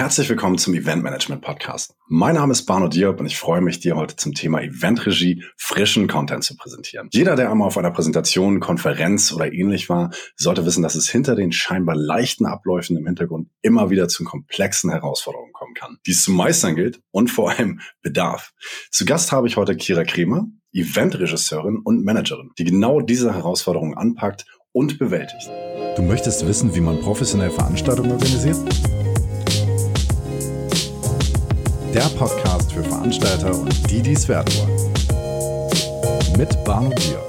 Herzlich willkommen zum Event Management Podcast. Mein Name ist Barno Diop und ich freue mich, dir heute zum Thema Eventregie frischen Content zu präsentieren. Jeder, der einmal auf einer Präsentation, Konferenz oder ähnlich war, sollte wissen, dass es hinter den scheinbar leichten Abläufen im Hintergrund immer wieder zu komplexen Herausforderungen kommen kann, die es zu meistern gilt und vor allem bedarf. Zu Gast habe ich heute Kira Kremer, Eventregisseurin und Managerin, die genau diese Herausforderungen anpackt und bewältigt. Du möchtest wissen, wie man professionell Veranstaltungen organisiert? Der Podcast für Veranstalter und die, die es werden wollen. Mit Barno Bier.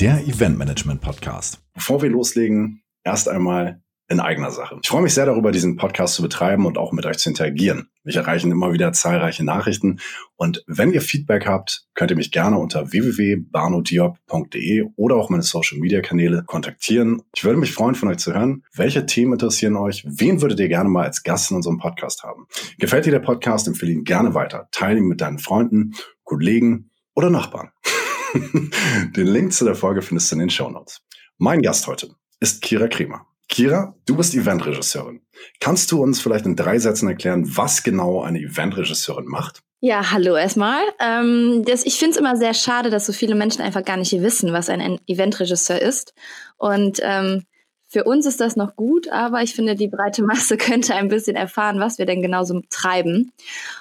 Der Event Management Podcast. Bevor wir loslegen, erst einmal in eigener Sache. Ich freue mich sehr darüber, diesen Podcast zu betreiben und auch mit euch zu interagieren. Mich erreichen immer wieder zahlreiche Nachrichten und wenn ihr Feedback habt, könnt ihr mich gerne unter www.barnodiop.de oder auch meine Social Media Kanäle kontaktieren. Ich würde mich freuen, von euch zu hören. Welche Themen interessieren euch? Wen würdet ihr gerne mal als Gast in unserem Podcast haben? Gefällt dir der Podcast? Empfehle ihn gerne weiter. Teile ihn mit deinen Freunden, Kollegen oder Nachbarn. den Link zu der Folge findest du in den Show Notes. Mein Gast heute ist Kira Kremer. Kira, du bist Eventregisseurin. Kannst du uns vielleicht in drei Sätzen erklären, was genau eine Eventregisseurin macht? Ja, hallo erstmal. Ähm, das, ich finde es immer sehr schade, dass so viele Menschen einfach gar nicht wissen, was ein Eventregisseur ist. Und ähm, für uns ist das noch gut, aber ich finde, die breite Masse könnte ein bisschen erfahren, was wir denn genau so treiben.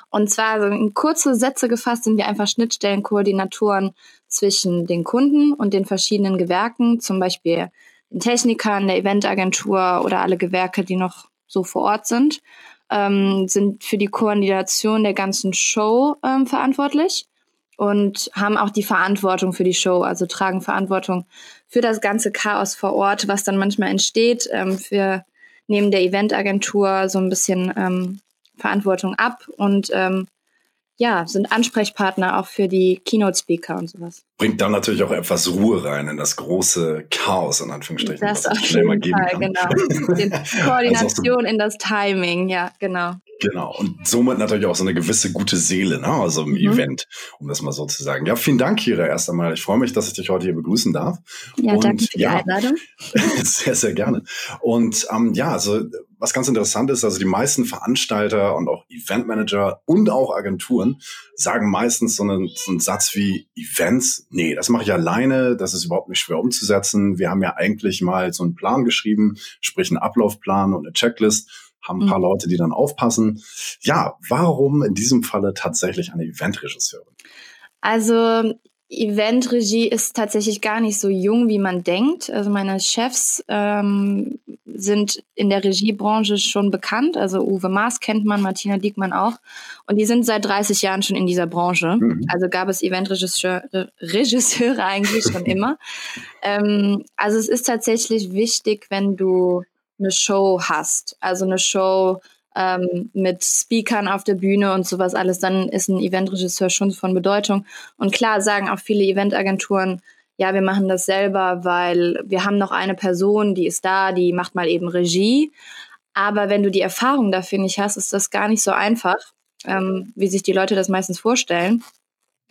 Und zwar so in kurze Sätze gefasst sind wir einfach Schnittstellenkoordinatoren zwischen den Kunden und den verschiedenen Gewerken, zum Beispiel den Technikern, der Eventagentur oder alle Gewerke, die noch so vor Ort sind, ähm, sind für die Koordination der ganzen Show ähm, verantwortlich und haben auch die Verantwortung für die Show, also tragen Verantwortung für das ganze Chaos vor Ort, was dann manchmal entsteht. Ähm, wir nehmen der Eventagentur so ein bisschen ähm, Verantwortung ab und ähm, ja, sind Ansprechpartner auch für die Keynote-Speaker und sowas. Bringt dann natürlich auch etwas Ruhe rein in das große Chaos, in Anführungsstrichen. Das auf jeden Fall, genau. Die Koordination also in das Timing, ja, genau. Genau. Und somit natürlich auch so eine gewisse gute Seele, ne? also im mhm. Event, um das mal so zu sagen. Ja, vielen Dank, Kira, erst einmal. Ich freue mich, dass ich dich heute hier begrüßen darf. Ja, Und, danke für die ja, Einladung. sehr, sehr gerne. Und ähm, ja, also was ganz interessant ist, also die meisten Veranstalter und auch Eventmanager und auch Agenturen sagen meistens so einen, so einen Satz wie Events, nee, das mache ich alleine, das ist überhaupt nicht schwer umzusetzen. Wir haben ja eigentlich mal so einen Plan geschrieben, sprich einen Ablaufplan und eine Checklist haben ein paar mhm. Leute, die dann aufpassen. Ja, warum in diesem Falle tatsächlich eine Eventregisseurin? Also Eventregie ist tatsächlich gar nicht so jung, wie man denkt. Also meine Chefs ähm, sind in der Regiebranche schon bekannt. Also Uwe Maas kennt man, Martina Diekmann auch. Und die sind seit 30 Jahren schon in dieser Branche. Mhm. Also gab es Eventregisseure Regisseure eigentlich schon immer. ähm, also es ist tatsächlich wichtig, wenn du eine Show hast. Also eine Show ähm, mit Speakern auf der Bühne und sowas alles, dann ist ein Eventregisseur schon von Bedeutung. Und klar sagen auch viele Eventagenturen, ja, wir machen das selber, weil wir haben noch eine Person, die ist da, die macht mal eben Regie. Aber wenn du die Erfahrung dafür nicht hast, ist das gar nicht so einfach, ähm, wie sich die Leute das meistens vorstellen.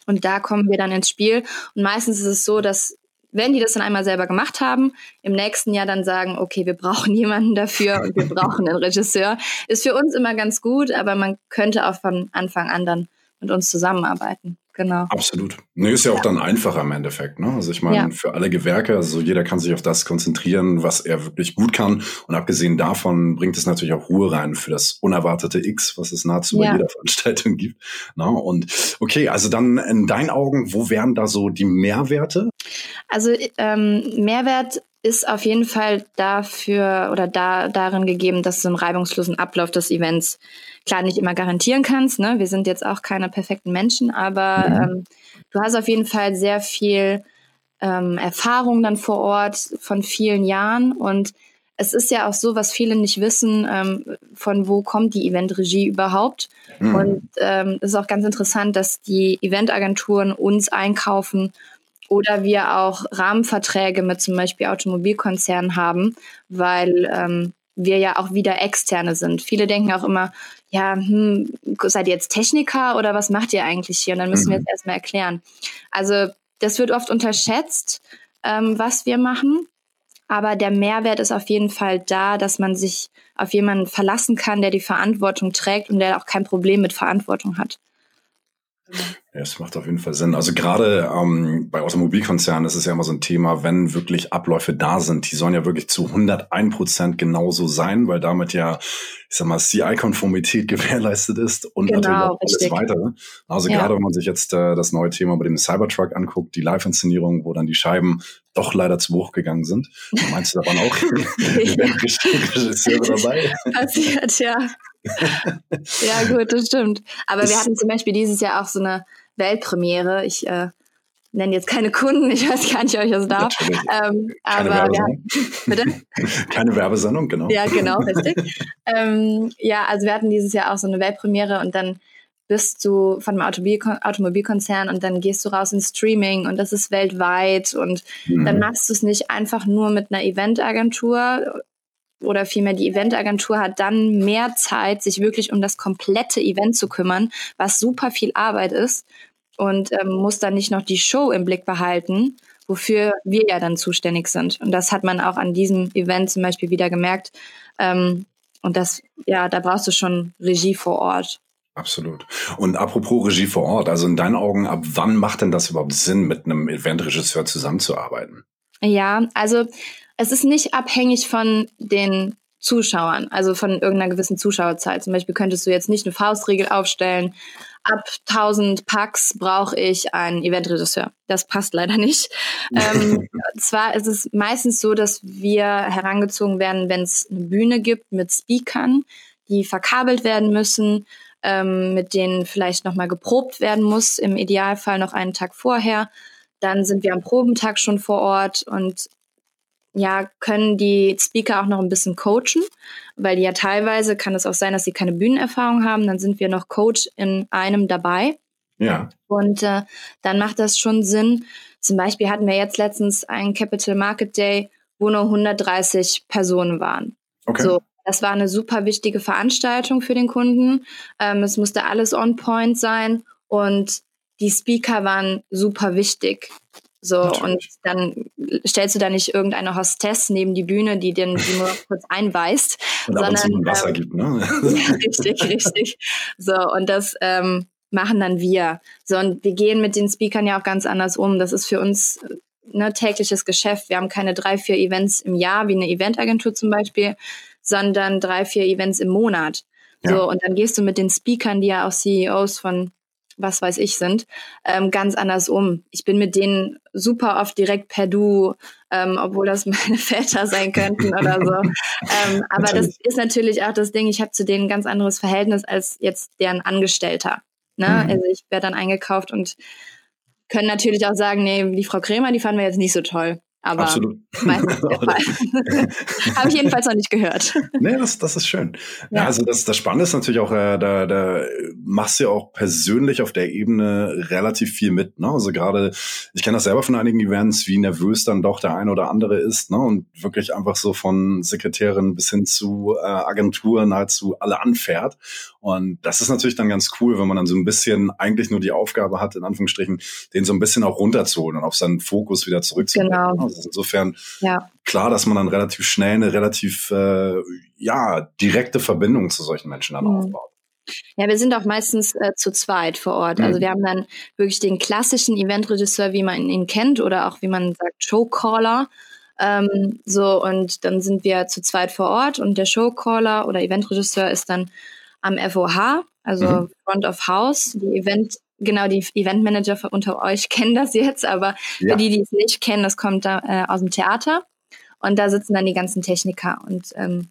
Und da kommen wir dann ins Spiel. Und meistens ist es so, dass wenn die das dann einmal selber gemacht haben, im nächsten Jahr dann sagen, okay, wir brauchen jemanden dafür und wir brauchen einen Regisseur, ist für uns immer ganz gut, aber man könnte auch von Anfang an dann mit uns zusammenarbeiten genau. Absolut. Nee, ist ja auch ja. dann einfacher im Endeffekt. Ne? Also ich meine, ja. für alle Gewerke, also jeder kann sich auf das konzentrieren, was er wirklich gut kann. Und abgesehen davon bringt es natürlich auch Ruhe rein für das unerwartete X, was es nahezu ja. bei jeder Veranstaltung gibt. Ne? Und okay, also dann in deinen Augen, wo wären da so die Mehrwerte? Also ähm, Mehrwert ist auf jeden Fall dafür oder da darin gegeben, dass du einen reibungslosen Ablauf des Events klar nicht immer garantieren kannst. Ne? Wir sind jetzt auch keine perfekten Menschen, aber mhm. ähm, du hast auf jeden Fall sehr viel ähm, Erfahrung dann vor Ort von vielen Jahren und es ist ja auch so, was viele nicht wissen, ähm, von wo kommt die Eventregie überhaupt. Mhm. Und ähm, es ist auch ganz interessant, dass die Eventagenturen uns einkaufen oder wir auch Rahmenverträge mit zum Beispiel Automobilkonzernen haben, weil ähm, wir ja auch wieder Externe sind. Viele denken auch immer, ja, hm, seid ihr jetzt Techniker oder was macht ihr eigentlich hier? Und dann müssen mhm. wir jetzt erstmal erklären. Also das wird oft unterschätzt, ähm, was wir machen. aber der Mehrwert ist auf jeden Fall da, dass man sich auf jemanden verlassen kann, der die Verantwortung trägt und der auch kein Problem mit Verantwortung hat. Ja, es macht auf jeden Fall Sinn. Also gerade ähm, bei Automobilkonzernen ist es ja immer so ein Thema, wenn wirklich Abläufe da sind, die sollen ja wirklich zu 101 Prozent genauso sein, weil damit ja, ich sag mal, CI-Konformität gewährleistet ist und genau, natürlich auch alles richtig. weitere. Also ja. gerade wenn man sich jetzt äh, das neue Thema bei dem Cybertruck anguckt, die Live-Inszenierung, wo dann die Scheiben doch leider zu hoch gegangen sind. Meinst du, da waren auch Regisseure dabei? Passiert, ja. Ja, gut, das stimmt. Aber wir hatten zum Beispiel dieses Jahr auch so eine Weltpremiere. Ich äh, nenne jetzt keine Kunden, ich weiß gar nicht, ob ich das darf. Ähm, keine aber ja, bitte? keine Werbesendung, genau. Ja, genau, richtig. ähm, ja, also wir hatten dieses Jahr auch so eine Weltpremiere und dann bist du von einem Automobilkon Automobilkonzern und dann gehst du raus ins Streaming und das ist weltweit und mhm. dann machst du es nicht einfach nur mit einer Eventagentur oder vielmehr die Eventagentur hat dann mehr Zeit, sich wirklich um das komplette Event zu kümmern, was super viel Arbeit ist und ähm, muss dann nicht noch die Show im Blick behalten, wofür wir ja dann zuständig sind. Und das hat man auch an diesem Event zum Beispiel wieder gemerkt. Ähm, und das, ja, da brauchst du schon Regie vor Ort. Absolut. Und apropos Regie vor Ort, also in deinen Augen, ab wann macht denn das überhaupt Sinn, mit einem Eventregisseur zusammenzuarbeiten? Ja, also es ist nicht abhängig von den Zuschauern, also von irgendeiner gewissen Zuschauerzahl. Zum Beispiel könntest du jetzt nicht eine Faustregel aufstellen, ab 1000 Packs brauche ich einen Eventregisseur. Das passt leider nicht. ähm, zwar ist es meistens so, dass wir herangezogen werden, wenn es eine Bühne gibt mit Speakern, die verkabelt werden müssen, ähm, mit denen vielleicht nochmal geprobt werden muss, im Idealfall noch einen Tag vorher. Dann sind wir am Probentag schon vor Ort und ja, können die Speaker auch noch ein bisschen coachen, weil ja teilweise kann es auch sein, dass sie keine Bühnenerfahrung haben. Dann sind wir noch Coach in einem dabei. Ja. Und äh, dann macht das schon Sinn. Zum Beispiel hatten wir jetzt letztens einen Capital Market Day, wo nur 130 Personen waren. Okay. So, das war eine super wichtige Veranstaltung für den Kunden. Ähm, es musste alles on point sein und die Speaker waren super wichtig. So, Natürlich. und dann stellst du da nicht irgendeine Hostess neben die Bühne, die den die nur kurz einweist, und sondern Wasser ähm, gibt, ne? richtig, richtig. So, und das ähm, machen dann wir. So, und wir gehen mit den Speakern ja auch ganz anders um. Das ist für uns ne, tägliches Geschäft. Wir haben keine drei, vier Events im Jahr, wie eine Eventagentur zum Beispiel, sondern drei, vier Events im Monat. So, ja. und dann gehst du mit den Speakern, die ja auch CEOs von was weiß ich sind, ähm, ganz anders um. Ich bin mit denen super oft direkt per Du, ähm, obwohl das meine Väter sein könnten oder so. ähm, aber das ist natürlich auch das Ding, ich habe zu denen ein ganz anderes Verhältnis als jetzt deren Angestellter. Ne? Mhm. Also ich werde dann eingekauft und können natürlich auch sagen, nee, die Frau Krämer, die fanden wir jetzt nicht so toll. Aber Absolut. Habe ich jedenfalls noch nicht gehört. Nee, das, das ist schön. Ja. ja. also das, das Spannende ist natürlich auch, äh, da, da machst du ja auch persönlich auf der Ebene relativ viel mit. Ne? Also gerade, ich kenne das selber von einigen Events, wie nervös dann doch der eine oder andere ist. Ne? Und wirklich einfach so von Sekretärin bis hin zu äh, Agentur nahezu alle anfährt. Und das ist natürlich dann ganz cool, wenn man dann so ein bisschen eigentlich nur die Aufgabe hat, in Anführungsstrichen, den so ein bisschen auch runterzuholen und auf seinen Fokus wieder zurückzubringen. Genau. Also insofern ja. klar, dass man dann relativ schnell eine relativ äh, ja direkte Verbindung zu solchen Menschen dann mhm. aufbaut. Ja, wir sind auch meistens äh, zu zweit vor Ort. Also mhm. Also wir haben dann wirklich den klassischen Eventregisseur, wie man ihn kennt, oder auch wie man sagt, Showcaller. Ähm, so, und dann sind wir zu zweit vor Ort und der Showcaller oder Eventregisseur ist dann am FOH, also mhm. Front of House. Die Event genau, die Eventmanager unter euch kennen das jetzt, aber ja. für die, die es nicht kennen, das kommt da äh, aus dem Theater. Und da sitzen dann die ganzen Techniker und ähm,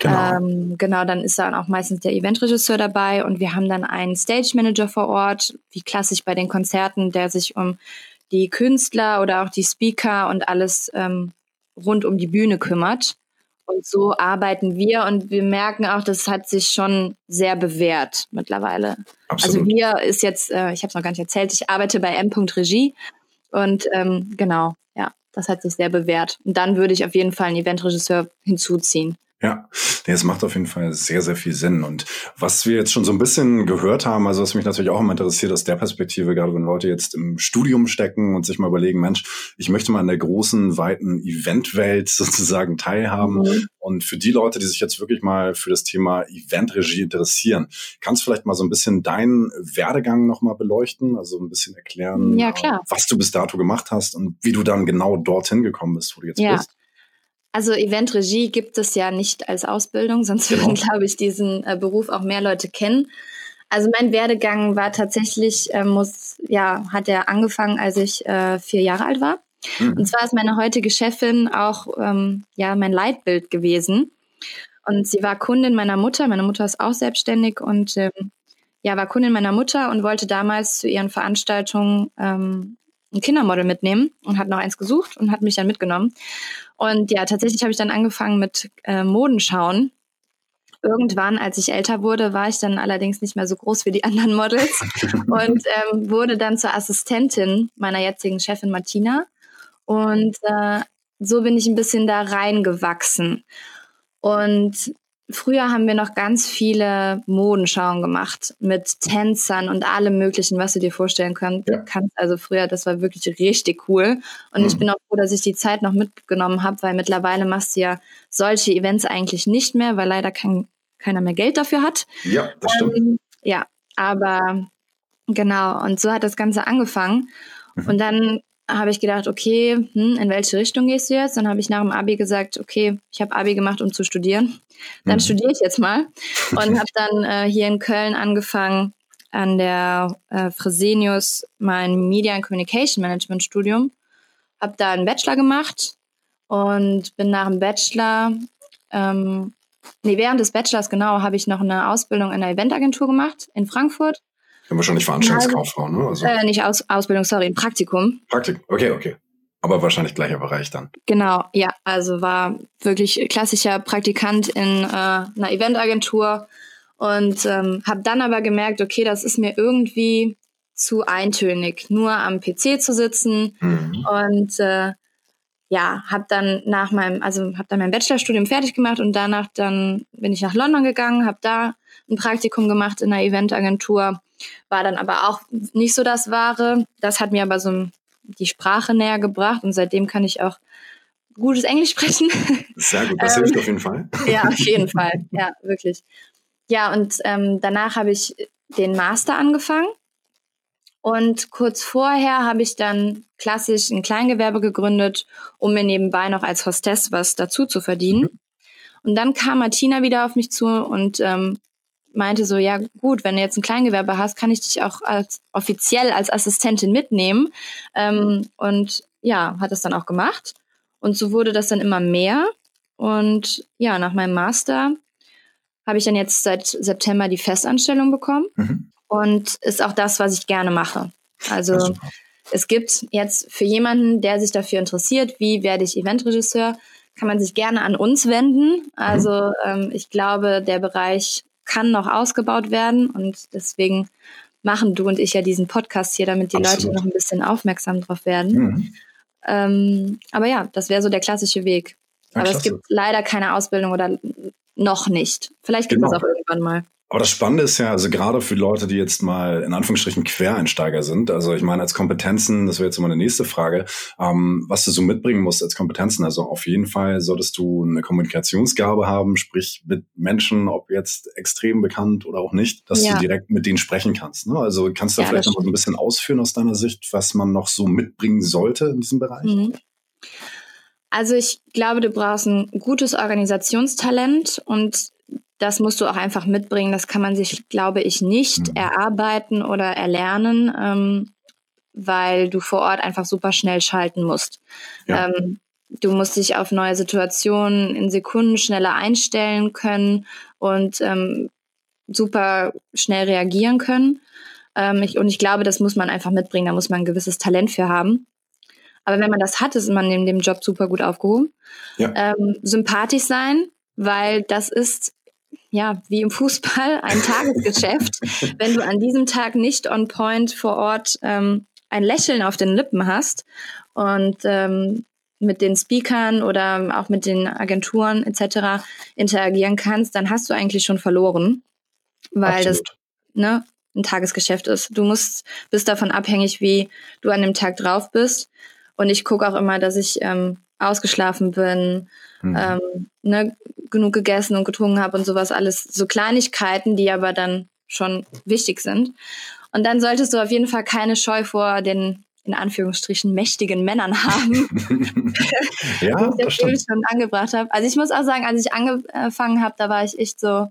Genau. Ähm, genau, dann ist dann auch meistens der Eventregisseur dabei und wir haben dann einen Stage Manager vor Ort, wie klassisch bei den Konzerten, der sich um die Künstler oder auch die Speaker und alles ähm, rund um die Bühne kümmert. Und so arbeiten wir und wir merken auch, das hat sich schon sehr bewährt mittlerweile. Also Absolut. Also wir ist jetzt, äh, ich habe es noch gar nicht erzählt, ich arbeite bei M. Regie und ähm, genau, ja, das hat sich sehr bewährt. Und dann würde ich auf jeden Fall einen Eventregisseur hinzuziehen. Ja, nee, es macht auf jeden Fall sehr, sehr viel Sinn. Und was wir jetzt schon so ein bisschen gehört haben, also was mich natürlich auch immer interessiert aus der Perspektive, gerade wenn Leute jetzt im Studium stecken und sich mal überlegen, Mensch, ich möchte mal in der großen, weiten Eventwelt sozusagen teilhaben. Mhm. Und für die Leute, die sich jetzt wirklich mal für das Thema Eventregie interessieren, kannst du vielleicht mal so ein bisschen deinen Werdegang nochmal beleuchten, also ein bisschen erklären, ja, was du bis dato gemacht hast und wie du dann genau dorthin gekommen bist, wo du jetzt ja. bist? Also Eventregie gibt es ja nicht als Ausbildung, sonst genau. würden, glaube ich, diesen äh, Beruf auch mehr Leute kennen. Also mein Werdegang war tatsächlich, äh, muss, ja, hat er angefangen, als ich äh, vier Jahre alt war. Mhm. Und zwar ist meine heutige Chefin auch ähm, ja mein Leitbild gewesen. Und sie war Kundin meiner Mutter. Meine Mutter ist auch selbstständig und ähm, ja, war Kundin meiner Mutter und wollte damals zu ihren Veranstaltungen ähm, ein Kindermodel mitnehmen und hat noch eins gesucht und hat mich dann mitgenommen. Und ja, tatsächlich habe ich dann angefangen mit äh, Modenschauen. Irgendwann, als ich älter wurde, war ich dann allerdings nicht mehr so groß wie die anderen Models und ähm, wurde dann zur Assistentin meiner jetzigen Chefin Martina. Und äh, so bin ich ein bisschen da reingewachsen. Und Früher haben wir noch ganz viele Modenschauen gemacht mit Tänzern und allem Möglichen, was du dir vorstellen könnt, ja. kannst. Also früher, das war wirklich richtig cool. Und mhm. ich bin auch froh, dass ich die Zeit noch mitgenommen habe, weil mittlerweile machst du ja solche Events eigentlich nicht mehr, weil leider kein, keiner mehr Geld dafür hat. Ja, das stimmt. Ähm, ja, aber genau. Und so hat das Ganze angefangen. Mhm. Und dann habe ich gedacht, okay, hm, in welche Richtung gehst du jetzt? Dann habe ich nach dem Abi gesagt, okay, ich habe Abi gemacht, um zu studieren. Dann mhm. studiere ich jetzt mal und habe dann äh, hier in Köln angefangen an der äh, Fresenius mein Media and Communication Management Studium. Habe da einen Bachelor gemacht und bin nach dem Bachelor, ähm, nee, während des Bachelors genau, habe ich noch eine Ausbildung in einer Eventagentur gemacht in Frankfurt ja, wahrscheinlich Veranstaltungskauffrau, ne? Also, äh, nicht Aus Ausbildung, sorry, ein Praktikum. Praktikum, okay, okay. Aber wahrscheinlich gleicher Bereich dann. Genau, ja. Also war wirklich klassischer Praktikant in äh, einer Eventagentur und ähm, habe dann aber gemerkt, okay, das ist mir irgendwie zu eintönig, nur am PC zu sitzen mhm. und äh, ja, habe dann nach meinem, also habe dann mein Bachelorstudium fertig gemacht und danach dann bin ich nach London gegangen, habe da ein Praktikum gemacht in einer Eventagentur war dann aber auch nicht so das Wahre. Das hat mir aber so die Sprache näher gebracht und seitdem kann ich auch gutes Englisch sprechen. Sehr gut, das hilft ähm, auf jeden Fall. Ja, auf jeden Fall, ja, wirklich. Ja, und ähm, danach habe ich den Master angefangen und kurz vorher habe ich dann klassisch ein Kleingewerbe gegründet, um mir nebenbei noch als Hostess was dazu zu verdienen. Mhm. Und dann kam Martina wieder auf mich zu und ähm, meinte so, ja gut, wenn du jetzt ein Kleingewerbe hast, kann ich dich auch als offiziell als Assistentin mitnehmen. Ähm, und ja, hat es dann auch gemacht. Und so wurde das dann immer mehr. Und ja, nach meinem Master habe ich dann jetzt seit September die Festanstellung bekommen. Mhm. Und ist auch das, was ich gerne mache. Also es gibt jetzt für jemanden, der sich dafür interessiert, wie werde ich Eventregisseur, kann man sich gerne an uns wenden. Also ähm, ich glaube, der Bereich kann noch ausgebaut werden und deswegen machen du und ich ja diesen Podcast hier, damit die Absolut. Leute noch ein bisschen aufmerksam drauf werden. Mhm. Ähm, aber ja, das wäre so der klassische Weg. Ja, aber klasse. es gibt leider keine Ausbildung oder noch nicht. Vielleicht gibt genau. es auch irgendwann mal. Aber das Spannende ist ja, also gerade für Leute, die jetzt mal in Anführungsstrichen Quereinsteiger sind, also ich meine als Kompetenzen, das wäre jetzt meine nächste Frage, ähm, was du so mitbringen musst als Kompetenzen. Also auf jeden Fall solltest du eine Kommunikationsgabe haben, sprich mit Menschen, ob jetzt extrem bekannt oder auch nicht, dass ja. du direkt mit denen sprechen kannst. Ne? Also kannst du ja, vielleicht noch mal so ein bisschen ausführen aus deiner Sicht, was man noch so mitbringen sollte in diesem Bereich? Mhm. Also ich glaube, du brauchst ein gutes Organisationstalent und das musst du auch einfach mitbringen. Das kann man sich, glaube ich, nicht mhm. erarbeiten oder erlernen, ähm, weil du vor Ort einfach super schnell schalten musst. Ja. Ähm, du musst dich auf neue Situationen in Sekunden schneller einstellen können und ähm, super schnell reagieren können. Ähm, ich, und ich glaube, das muss man einfach mitbringen. Da muss man ein gewisses Talent für haben. Aber wenn man das hat, ist man in dem Job super gut aufgehoben. Ja. Ähm, sympathisch sein, weil das ist ja, wie im Fußball, ein Tagesgeschäft. Wenn du an diesem Tag nicht on point vor Ort ähm, ein Lächeln auf den Lippen hast und ähm, mit den Speakern oder auch mit den Agenturen etc. interagieren kannst, dann hast du eigentlich schon verloren, weil Absolut. das ne, ein Tagesgeschäft ist. Du musst bist davon abhängig, wie du an dem Tag drauf bist. Und ich gucke auch immer, dass ich ähm, ausgeschlafen bin, mhm. ähm, ne, genug gegessen und getrunken habe und sowas alles. So Kleinigkeiten, die aber dann schon wichtig sind. Und dann solltest du auf jeden Fall keine Scheu vor den in Anführungsstrichen mächtigen Männern haben. ja, die ich das schon angebracht habe. Also ich muss auch sagen, als ich angefangen habe, da war ich echt so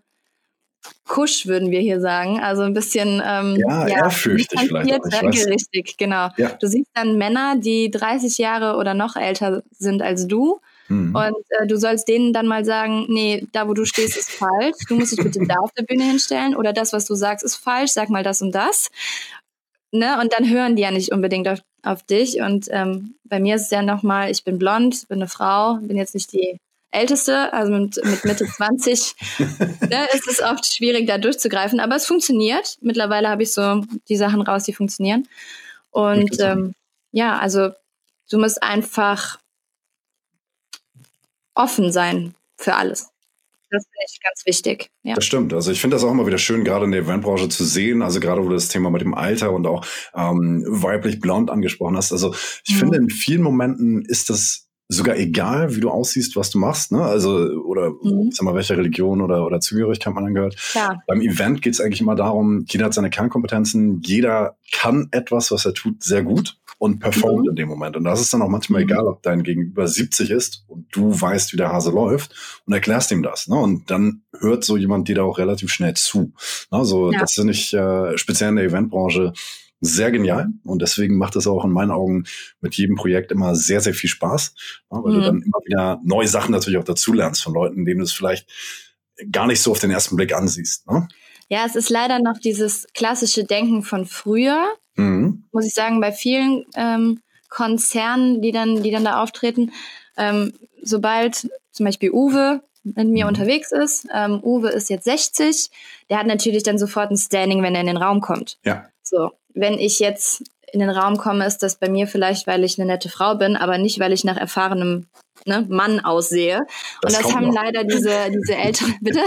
kusch, würden wir hier sagen. Also ein bisschen ähm, ja, ja, ehrfürchtig vielleicht. Richtig, genau. Ja. Du siehst dann Männer, die 30 Jahre oder noch älter sind als du. Mhm. Und äh, du sollst denen dann mal sagen, nee, da wo du stehst, ist falsch. Du musst dich bitte da auf der Bühne hinstellen oder das, was du sagst, ist falsch. Sag mal das und das. Ne? Und dann hören die ja nicht unbedingt auf, auf dich. Und ähm, bei mir ist es ja nochmal, ich bin blond, bin eine Frau, bin jetzt nicht die Älteste, also mit, mit Mitte 20, ne, ist es oft schwierig, da durchzugreifen. Aber es funktioniert. Mittlerweile habe ich so die Sachen raus, die funktionieren. Und ähm, ja, also du musst einfach offen sein für alles. Das finde ich ganz wichtig. Ja. Das stimmt. Also ich finde das auch immer wieder schön, gerade in der Eventbranche zu sehen. Also gerade wo du das Thema mit dem Alter und auch ähm, weiblich blond angesprochen hast. Also ich mhm. finde, in vielen Momenten ist das sogar egal, wie du aussiehst, was du machst, ne? Also, oder mhm. sag mal, welche Religion oder, oder Zugehörigkeit man angehört. Klar. Beim Event geht es eigentlich immer darum, jeder hat seine Kernkompetenzen, jeder kann etwas, was er tut, sehr gut und performt mhm. in dem Moment. Und das ist dann auch manchmal mhm. egal, ob dein Gegenüber 70 ist und du weißt, wie der Hase läuft und erklärst ihm das. Ne? Und dann hört so jemand dir da auch relativ schnell zu. Also, ja. das finde ich äh, speziell in der Eventbranche sehr genial und deswegen macht es auch in meinen Augen mit jedem Projekt immer sehr, sehr viel Spaß, ja, weil mhm. du dann immer wieder neue Sachen natürlich auch dazulernst von Leuten, denen du es vielleicht gar nicht so auf den ersten Blick ansiehst. Ne? Ja, es ist leider noch dieses klassische Denken von früher, mhm. muss ich sagen, bei vielen ähm, Konzernen, die dann, die dann da auftreten. Ähm, sobald zum Beispiel Uwe mit mir mhm. unterwegs ist, ähm, Uwe ist jetzt 60, der hat natürlich dann sofort ein Standing, wenn er in den Raum kommt. Ja. So, wenn ich jetzt in den Raum komme, ist das bei mir vielleicht, weil ich eine nette Frau bin, aber nicht, weil ich nach erfahrenem ne, Mann aussehe. Das Und das haben noch. leider diese, diese älteren, bitte?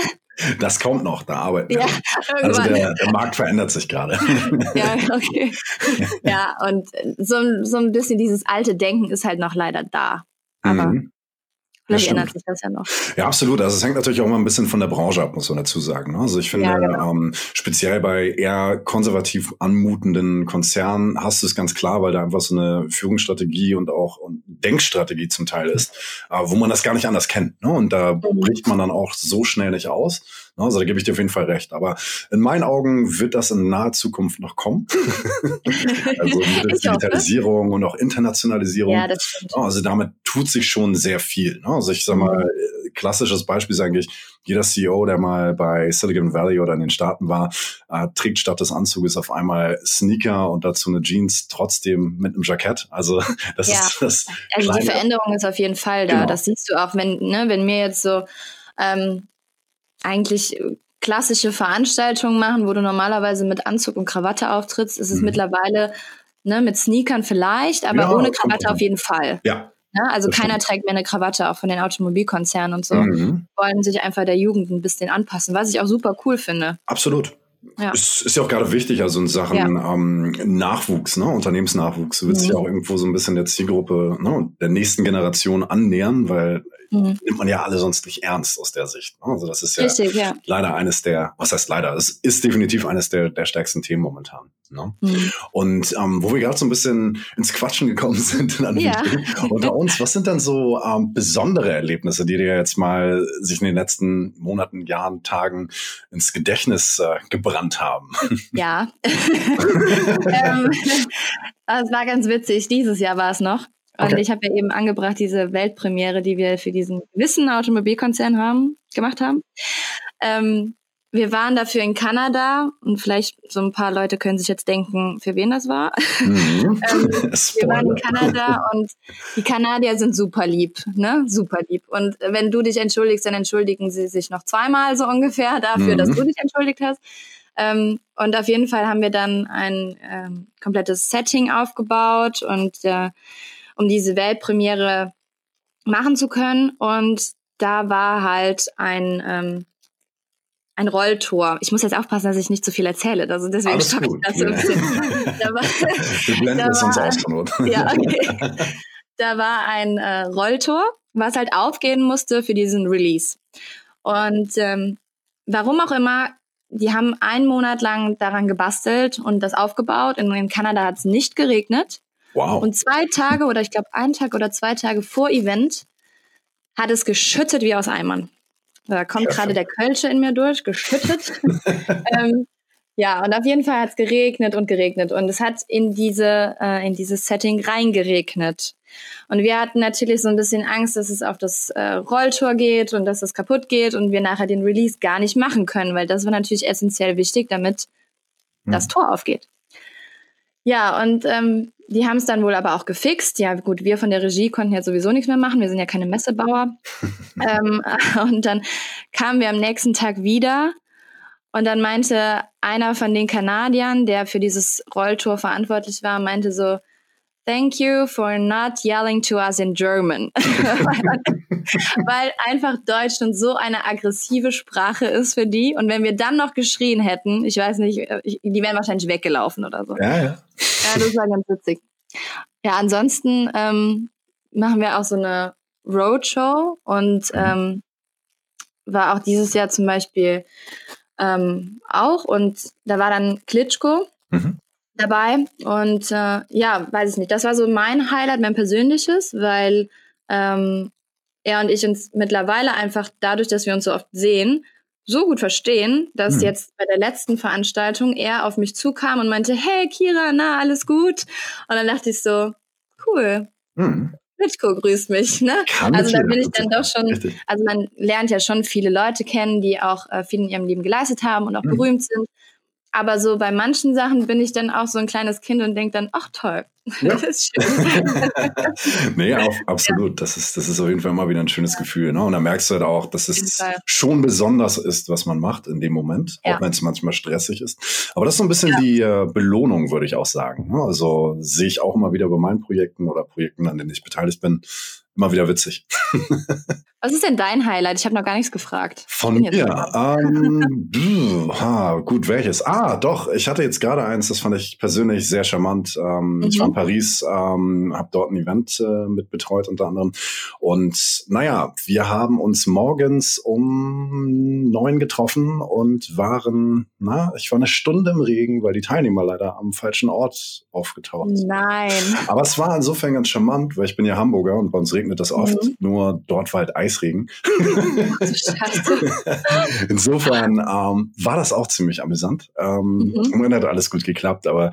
Das kommt noch, da arbeiten wir. Ja, also der, der, Markt verändert sich gerade. Ja, okay. Ja, und so, so ein bisschen dieses alte Denken ist halt noch leider da. Aber mhm. Vielleicht ändert sich das ja noch. Ja, absolut. Also es hängt natürlich auch mal ein bisschen von der Branche ab, muss man dazu sagen. Ne? Also ich finde, ja, genau. ähm, speziell bei eher konservativ anmutenden Konzernen hast du es ganz klar, weil da einfach so eine Führungsstrategie und auch und Denkstrategie zum Teil ist, äh, wo man das gar nicht anders kennt. Ne? Und da mhm. bricht man dann auch so schnell nicht aus. Ne? Also da gebe ich dir auf jeden Fall recht. Aber in meinen Augen wird das in naher Zukunft noch kommen. also mit der Digitalisierung und auch Internationalisierung. Ja, das stimmt. Also damit tut sich schon sehr viel. Ne? Also ich sag mal, mhm. klassisches Beispiel ist eigentlich, jeder CEO, der mal bei Silicon Valley oder in den Staaten war, äh, trägt statt des Anzuges auf einmal Sneaker und dazu eine Jeans trotzdem mit einem Jackett. Also das ja. ist das. Also kleine, die Veränderung ist auf jeden Fall da. Genau. Das siehst du auch, wenn, ne, wenn mir jetzt so ähm, eigentlich klassische Veranstaltungen machen, wo du normalerweise mit Anzug und Krawatte auftrittst, ist es mhm. mittlerweile ne, mit Sneakern vielleicht, aber ja, ohne Krawatte auf jeden Fall. Ja. Ne? Also keiner stimmt. trägt mehr eine Krawatte, auch von den Automobilkonzernen und so. Mhm. Wollen sich einfach der Jugend ein bisschen anpassen, was ich auch super cool finde. Absolut. Ja. Es ist ja auch gerade wichtig, also in Sachen ja. ähm, Nachwuchs, ne? Unternehmensnachwuchs. Du willst mhm. ja auch irgendwo so ein bisschen der Zielgruppe ne? der nächsten Generation annähern, weil mhm. nimmt man ja alle sonst nicht ernst aus der Sicht. Ne? Also das ist ja, Richtig, ja, leider eines der, was heißt leider, es ist definitiv eines der, der stärksten Themen momentan. Ne? Mhm. Und ähm, wo wir gerade so ein bisschen ins Quatschen gekommen sind in ja. unter uns, was sind dann so ähm, besondere Erlebnisse, die dir jetzt mal sich in den letzten Monaten, Jahren, Tagen ins Gedächtnis äh, gebrannt haben? Ja. ähm, das war ganz witzig. Dieses Jahr war es noch. Und okay. ich habe ja eben angebracht, diese Weltpremiere, die wir für diesen gewissen Automobilkonzern haben, gemacht haben. Ähm, wir waren dafür in Kanada und vielleicht so ein paar Leute können sich jetzt denken, für wen das war. Mhm. ähm, wir waren in Kanada und die Kanadier sind super lieb, ne? Super lieb. Und wenn du dich entschuldigst, dann entschuldigen sie sich noch zweimal so ungefähr dafür, mhm. dass du dich entschuldigt hast. Ähm, und auf jeden Fall haben wir dann ein ähm, komplettes Setting aufgebaut und äh, um diese Weltpremiere machen zu können. Und da war halt ein, ähm, ein Rolltor. Ich muss jetzt aufpassen, dass ich nicht zu viel erzähle. Also deswegen stoppe ich das so ein bisschen. da war, Wir blenden es uns aus von Ja, okay. Da war ein äh, Rolltor, was halt aufgehen musste für diesen Release. Und ähm, warum auch immer, die haben einen Monat lang daran gebastelt und das aufgebaut. In, in Kanada hat es nicht geregnet. Wow. Und zwei Tage oder ich glaube einen Tag oder zwei Tage vor Event hat es geschüttet wie aus Eimern. Da kommt gerade der Kölsche in mir durch, geschüttet. ähm, ja, und auf jeden Fall hat es geregnet und geregnet und es hat in diese äh, in dieses Setting reingeregnet. Und wir hatten natürlich so ein bisschen Angst, dass es auf das äh, Rolltor geht und dass es kaputt geht und wir nachher den Release gar nicht machen können, weil das war natürlich essentiell wichtig, damit hm. das Tor aufgeht. Ja, und ähm, die haben es dann wohl aber auch gefixt. Ja, gut, wir von der Regie konnten ja sowieso nichts mehr machen. Wir sind ja keine Messebauer. ähm, und dann kamen wir am nächsten Tag wieder. Und dann meinte einer von den Kanadiern, der für dieses Rolltor verantwortlich war, meinte so, Thank you for not yelling to us in German. Weil einfach Deutsch schon so eine aggressive Sprache ist für die. Und wenn wir dann noch geschrien hätten, ich weiß nicht, die wären wahrscheinlich weggelaufen oder so. Ja, ja. Ja, das war ganz witzig. Ja, ansonsten ähm, machen wir auch so eine Roadshow und mhm. ähm, war auch dieses Jahr zum Beispiel ähm, auch und da war dann Klitschko. Mhm dabei. Und äh, ja, weiß ich nicht. Das war so mein Highlight, mein persönliches, weil ähm, er und ich uns mittlerweile einfach dadurch, dass wir uns so oft sehen, so gut verstehen, dass hm. jetzt bei der letzten Veranstaltung er auf mich zukam und meinte, hey Kira, na, alles gut? Und dann dachte ich so, cool. Hm. Mitko grüßt mich, ne? Kann also da bin ich dann doch schon, Richtig. also man lernt ja schon viele Leute kennen, die auch äh, viel in ihrem Leben geleistet haben und auch hm. berühmt sind. Aber so bei manchen Sachen bin ich dann auch so ein kleines Kind und denke dann, ach toll, ja. das ist schön. nee, auf, absolut. Ja. Das, ist, das ist auf jeden Fall immer wieder ein schönes ja. Gefühl. Ne? Und da merkst du halt auch, dass es schon besonders ist, was man macht in dem Moment, auch wenn es manchmal stressig ist. Aber das ist so ein bisschen die äh, Belohnung, würde ich auch sagen. Ne? Also sehe ich auch immer wieder bei meinen Projekten oder Projekten, an denen ich beteiligt bin, immer wieder witzig. Was ist denn dein Highlight? Ich habe noch gar nichts gefragt. Von mir? Ähm, ha, gut, welches? Ah, doch, ich hatte jetzt gerade eins, das fand ich persönlich sehr charmant. Ähm, mhm. Ich war in Paris, ähm, habe dort ein Event äh, mit betreut unter anderem. Und naja, wir haben uns morgens um neun getroffen und waren, na, ich war eine Stunde im Regen, weil die Teilnehmer leider am falschen Ort aufgetaucht sind. Nein. Aber es war insofern ganz charmant, weil ich bin ja Hamburger und bei uns regnet das oft. Mhm. Nur dort war halt Eis Eisregen. Insofern ähm, war das auch ziemlich amüsant. Ähm, mhm. Und dann hat alles gut geklappt, aber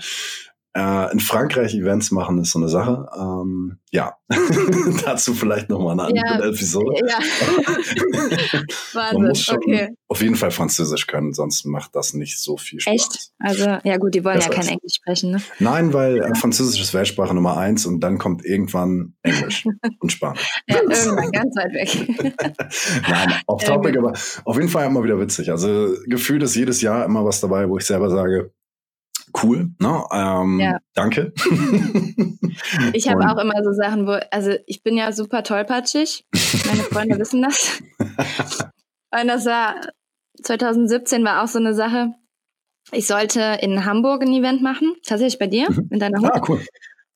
äh, in Frankreich Events machen ist so eine Sache. Ähm, ja, dazu vielleicht nochmal eine andere ja. Episode. Ja. Man muss schon okay. auf jeden Fall Französisch können, sonst macht das nicht so viel Spaß. Echt? Also, ja gut, die wollen das ja kein Englisch sprechen, ne? Nein, weil äh, Französisch ist Weltsprache Nummer eins und dann kommt irgendwann Englisch und Spanisch. Ja, irgendwann ganz weit weg. Nein, off topic, aber auf jeden Fall immer wieder witzig. Also gefühlt ist jedes Jahr immer was dabei, wo ich selber sage, cool, ne? Ähm, ja. Danke. ich habe auch immer so Sachen, wo, also ich bin ja super tollpatschig. Meine Freunde wissen das. Und das war 2017 war auch so eine Sache. Ich sollte in Hamburg ein Event machen, tatsächlich bei dir, mhm. in deiner Hut. Ah, cool.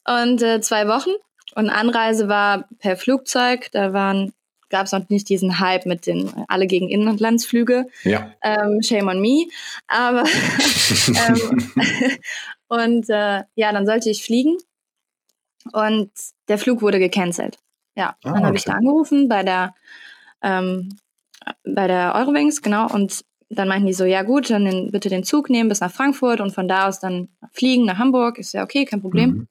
Und äh, zwei Wochen. Und Anreise war per Flugzeug. Da waren gab es noch nicht diesen Hype mit den alle gegen Inlandsflüge. Ja. Ähm, shame on me. Aber ähm, und äh, ja, dann sollte ich fliegen und der Flug wurde gecancelt. Ja, ah, dann habe okay. ich da angerufen bei der ähm, bei der Eurowings, genau, und dann meinten die so, ja gut, dann den, bitte den Zug nehmen bis nach Frankfurt und von da aus dann fliegen nach Hamburg. Ist ja okay, kein Problem. Mhm.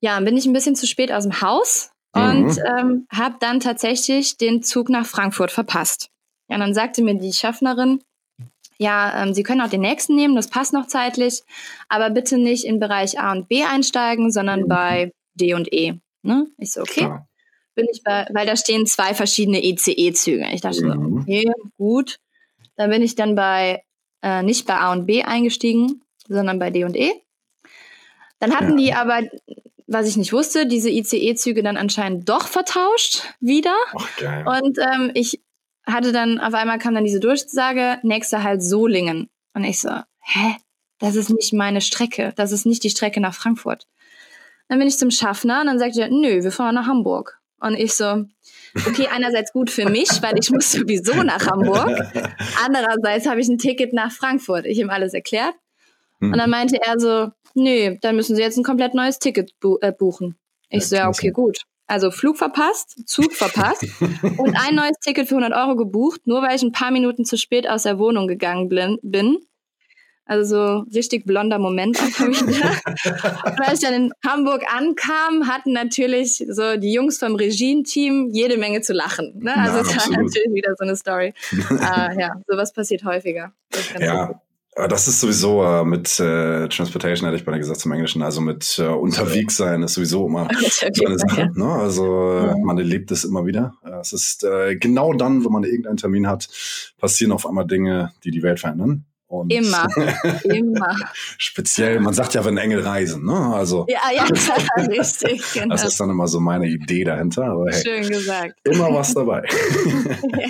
Ja, dann bin ich ein bisschen zu spät aus dem Haus und mhm. ähm, habe dann tatsächlich den Zug nach Frankfurt verpasst. Ja, und dann sagte mir die Schaffnerin, ja, ähm, Sie können auch den nächsten nehmen, das passt noch zeitlich, aber bitte nicht in Bereich A und B einsteigen, sondern mhm. bei D und E. Ne? Ich so, okay. Klar. Bin ich bei, weil da stehen zwei verschiedene ECE-Züge. Ich dachte mhm. so, okay, gut. Dann bin ich dann bei, äh, nicht bei A und B eingestiegen, sondern bei D und E. Dann hatten ja. die aber was ich nicht wusste, diese ICE-Züge dann anscheinend doch vertauscht wieder. Ach, geil. Und ähm, ich hatte dann, auf einmal kam dann diese Durchsage, nächster halt Solingen. Und ich so, hä? Das ist nicht meine Strecke. Das ist nicht die Strecke nach Frankfurt. Dann bin ich zum Schaffner und dann sagt er, nö, wir fahren nach Hamburg. Und ich so, okay, einerseits gut für mich, weil ich muss sowieso nach Hamburg. Andererseits habe ich ein Ticket nach Frankfurt. Ich ihm alles erklärt. Und dann meinte er so, nö, dann müssen Sie jetzt ein komplett neues Ticket bu äh, buchen. Ich so, ja, okay, gut. Also Flug verpasst, Zug verpasst und ein neues Ticket für 100 Euro gebucht, nur weil ich ein paar Minuten zu spät aus der Wohnung gegangen bin. Also so richtig blonder Moment auch für mich. und als ich dann in Hamburg ankam, hatten natürlich so die Jungs vom Regieteam jede Menge zu lachen. Ne? Also es war natürlich wieder so eine Story. uh, ja, sowas passiert häufiger. ja. Das ist sowieso äh, mit äh, Transportation, hätte ich bei der gesagt zum Englischen, also mit äh, unterwegs sein ist sowieso immer so eine Sache. Ne? Also ja. man erlebt es immer wieder. Es ist äh, genau dann, wenn man irgendeinen Termin hat, passieren auf einmal Dinge, die die Welt verändern. Und immer, immer. Speziell, man sagt ja, wenn Engel reisen, ne? Also. Ja, ja, richtig, genau. Das ist dann immer so meine Idee dahinter. Aber hey, Schön gesagt. Immer was dabei.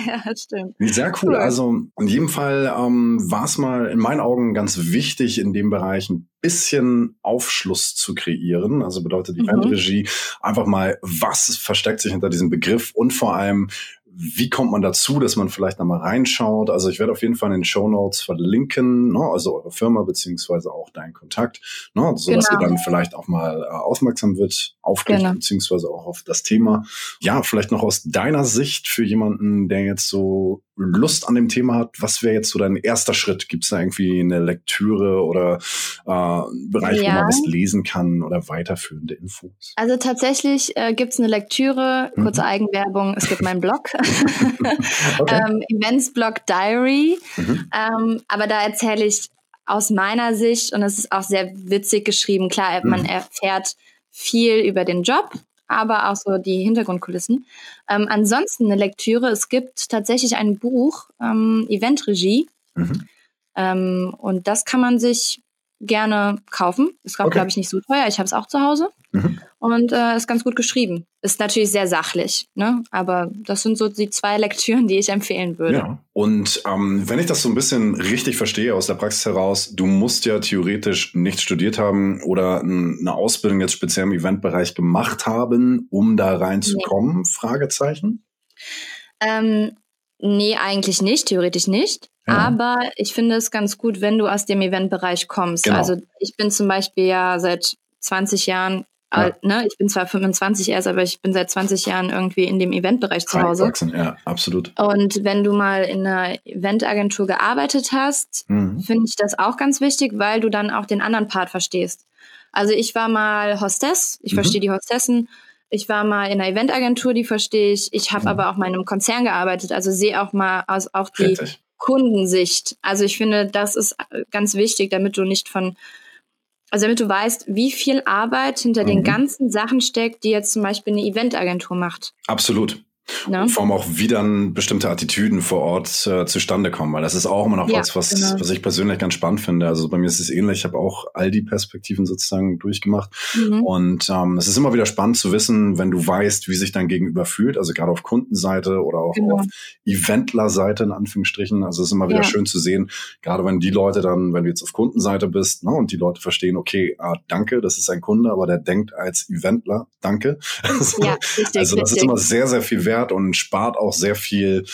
ja, stimmt. Sehr cool. cool. Also in jedem Fall ähm, war es mal in meinen Augen ganz wichtig, in dem Bereich ein bisschen Aufschluss zu kreieren. Also bedeutet die mhm. Bandregie einfach mal, was versteckt sich hinter diesem Begriff und vor allem, wie kommt man dazu, dass man vielleicht nochmal reinschaut? Also ich werde auf jeden Fall in den Show Notes verlinken, ne? also eure Firma beziehungsweise auch deinen Kontakt, ne? sodass genau. ihr dann vielleicht auch mal äh, aufmerksam wird auf dich genau. beziehungsweise auch auf das Thema. Ja, vielleicht noch aus deiner Sicht für jemanden, der jetzt so Lust an dem Thema hat, was wäre jetzt so dein erster Schritt? Gibt es da irgendwie eine Lektüre oder äh, einen Bereich, ja. wo man was lesen kann oder weiterführende Infos? Also tatsächlich äh, gibt es eine Lektüre, kurze mhm. Eigenwerbung, es gibt meinen Blog, ähm, Eventsblog Diary, mhm. ähm, aber da erzähle ich aus meiner Sicht und es ist auch sehr witzig geschrieben. Klar, man mhm. erfährt viel über den Job, aber auch so die Hintergrundkulissen. Ähm, ansonsten eine Lektüre. Es gibt tatsächlich ein Buch, ähm, Eventregie. Mhm. Ähm, und das kann man sich gerne kaufen. Ist, okay. glaube ich, nicht so teuer. Ich habe es auch zu Hause. Mhm. Und äh, ist ganz gut geschrieben. Ist natürlich sehr sachlich, ne? Aber das sind so die zwei Lektüren, die ich empfehlen würde. Ja. Und ähm, wenn ich das so ein bisschen richtig verstehe aus der Praxis heraus, du musst ja theoretisch nicht studiert haben oder eine Ausbildung jetzt speziell im Eventbereich gemacht haben, um da reinzukommen? Nee. Fragezeichen. Ähm, nee, eigentlich nicht, theoretisch nicht. Ja. Aber ich finde es ganz gut, wenn du aus dem Eventbereich kommst. Genau. Also ich bin zum Beispiel ja seit 20 Jahren ja. ne, ich bin zwar 25 erst, aber ich bin seit 20 Jahren irgendwie in dem Eventbereich zu Hause. Ja, absolut. Und wenn du mal in einer Eventagentur gearbeitet hast, mhm. finde ich das auch ganz wichtig, weil du dann auch den anderen Part verstehst. Also ich war mal Hostess, ich mhm. verstehe die Hostessen. Ich war mal in einer Eventagentur, die verstehe ich. Ich habe mhm. aber auch mal in einem Konzern gearbeitet, also sehe auch mal aus auch die Richtig. Kundensicht. Also ich finde, das ist ganz wichtig, damit du nicht von also damit du weißt, wie viel Arbeit hinter mhm. den ganzen Sachen steckt, die jetzt zum Beispiel eine Eventagentur macht. Absolut. Ne? Vor allem auch, wie dann bestimmte Attitüden vor Ort äh, zustande kommen, weil das ist auch immer noch ja, was, was, genau. was ich persönlich ganz spannend finde. Also bei mir ist es ähnlich. Ich habe auch all die Perspektiven sozusagen durchgemacht. Mhm. Und ähm, es ist immer wieder spannend zu wissen, wenn du weißt, wie sich dein Gegenüber fühlt, also gerade auf Kundenseite oder auch genau. auf Eventlerseite in Anführungsstrichen. Also es ist immer wieder ja. schön zu sehen, gerade wenn die Leute dann, wenn du jetzt auf Kundenseite bist ne, und die Leute verstehen, okay, ah, danke, das ist ein Kunde, aber der denkt als Eventler, danke. Ja, richtig, also das richtig. ist immer sehr, sehr viel wert wert und spart auch sehr viel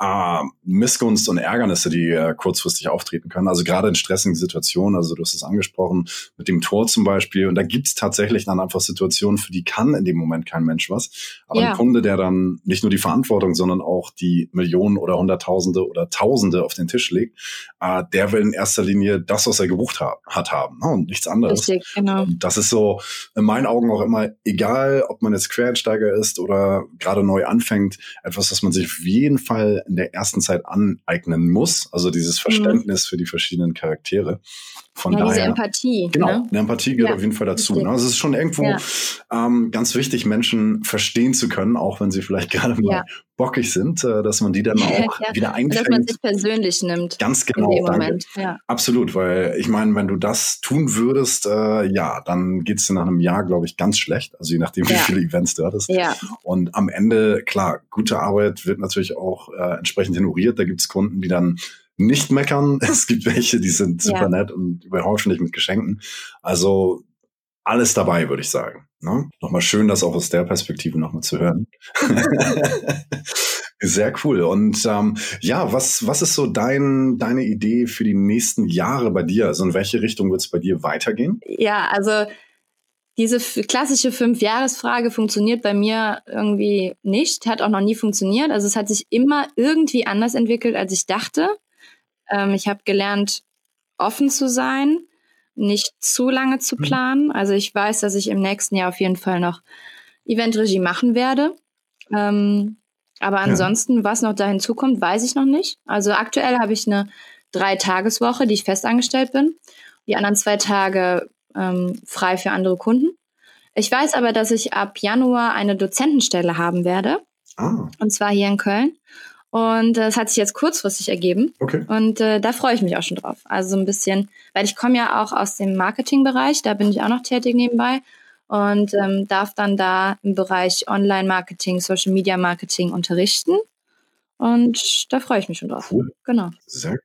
äh, Missgunst und Ärgernisse, die äh, kurzfristig auftreten können. Also gerade in stressigen Situationen, also du hast es angesprochen, mit dem Tor zum Beispiel. Und da gibt es tatsächlich dann einfach Situationen, für die kann in dem Moment kein Mensch was. Aber ja. ein Kunde, der dann nicht nur die Verantwortung, sondern auch die Millionen oder Hunderttausende oder Tausende auf den Tisch legt, äh, der will in erster Linie das, was er gebucht hat, hat haben ne? und nichts anderes. Richtig, genau. Und das ist so in meinen Augen auch immer egal, ob man jetzt Quereinsteiger ist oder gerade neu anfängt, etwas, was man sich auf jeden Fall in der ersten Zeit aneignen muss. Also dieses mhm. Verständnis mhm. für die verschiedenen Charaktere. Von ja, daher, diese Empathie. Genau, ne? eine Empathie gehört Ja, auf jeden Fall dazu. Ne? Also es ist schon irgendwo Ja. ähm, ganz wichtig, Menschen verstehen zu können, auch wenn sie vielleicht gerade mal bockig sind, äh, dass man die dann auch wieder Und dass man einfängt. sich persönlich nimmt Ganz in genau, dem danke. Moment. Absolut, weil ich meine, wenn du das tun würdest, äh, ja, dann geht's dir nach einem Jahr, glaube ich, ganz schlecht. Also je nachdem, wie viele Events du hattest. ja, Und am Ende, klar, gute Arbeit wird natürlich auch äh, entsprechend honoriert. Da gibt's Kunden, die dann nicht meckern. Es gibt welche, die sind super Ja. nett und überhäufen dich mit Geschenken. Also alles dabei, würde ich sagen. Ne? Nochmal schön, das auch aus der Perspektive nochmal zu hören. Sehr cool. Und ähm, ja, was, was ist so dein, deine Idee für die nächsten Jahre bei dir? Also in welche Richtung wird es bei dir weitergehen? ja, also diese klassische Fünf-Jahres-Frage funktioniert bei mir irgendwie nicht, hat auch noch nie funktioniert. Also es hat sich immer irgendwie anders entwickelt, als ich dachte. Ähm, ich habe gelernt, offen zu sein, nicht zu lange zu Mhm. planen. Also ich weiß, dass ich im nächsten Jahr auf jeden Fall noch Eventregie machen werde. Ähm, aber ansonsten, was noch da hinzukommt, weiß ich noch nicht. Also aktuell habe ich eine Drei-Tageswoche, die ich festangestellt bin. Die anderen zwei Tage ähm, frei für andere Kunden. Ich weiß aber, dass ich ab Januar eine Dozentenstelle haben werde, Ah, und zwar hier in Köln. Und äh, das hat sich jetzt kurzfristig ergeben. okay. Und äh, da freue ich mich auch schon drauf. Also so ein bisschen, weil ich komme ja auch aus dem Marketingbereich, da bin ich auch noch tätig nebenbei und ähm, darf dann da im Bereich Online-Marketing, Social-Media-Marketing unterrichten. Und da freue ich mich schon drauf. Cool. Genau. Sehr gut.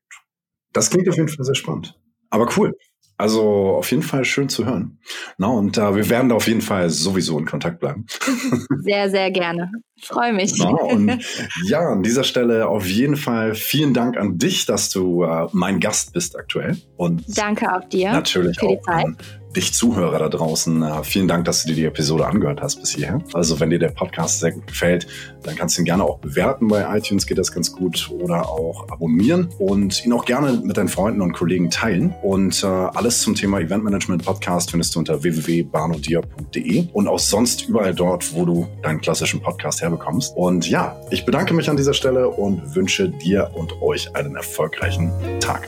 Das klingt auf jeden Fall sehr spannend. Aber cool. Also auf jeden Fall schön zu hören. Na, und äh, wir werden da auf jeden Fall sowieso in Kontakt bleiben. Sehr, sehr gerne. Freue mich. Na, und ja, an dieser Stelle auf jeden Fall vielen Dank an dich, dass du äh, mein Gast bist aktuell. Und Danke auch dir. natürlich für die auch Zeit. an dich Zuhörer da draußen. Äh, vielen Dank, dass du dir die Episode angehört hast bis hierher. Also wenn dir der Podcast sehr gut gefällt, dann kannst du ihn gerne auch bewerten. Bei iTunes geht das ganz gut oder auch abonnieren und ihn auch gerne mit deinen Freunden und Kollegen teilen. Und äh, alles zum Thema Eventmanagement Podcast findest du unter www.barnodir.de und auch sonst überall dort, wo du deinen klassischen Podcast herbekommst. Und ja, ich bedanke mich an dieser Stelle und wünsche dir und euch einen erfolgreichen Tag.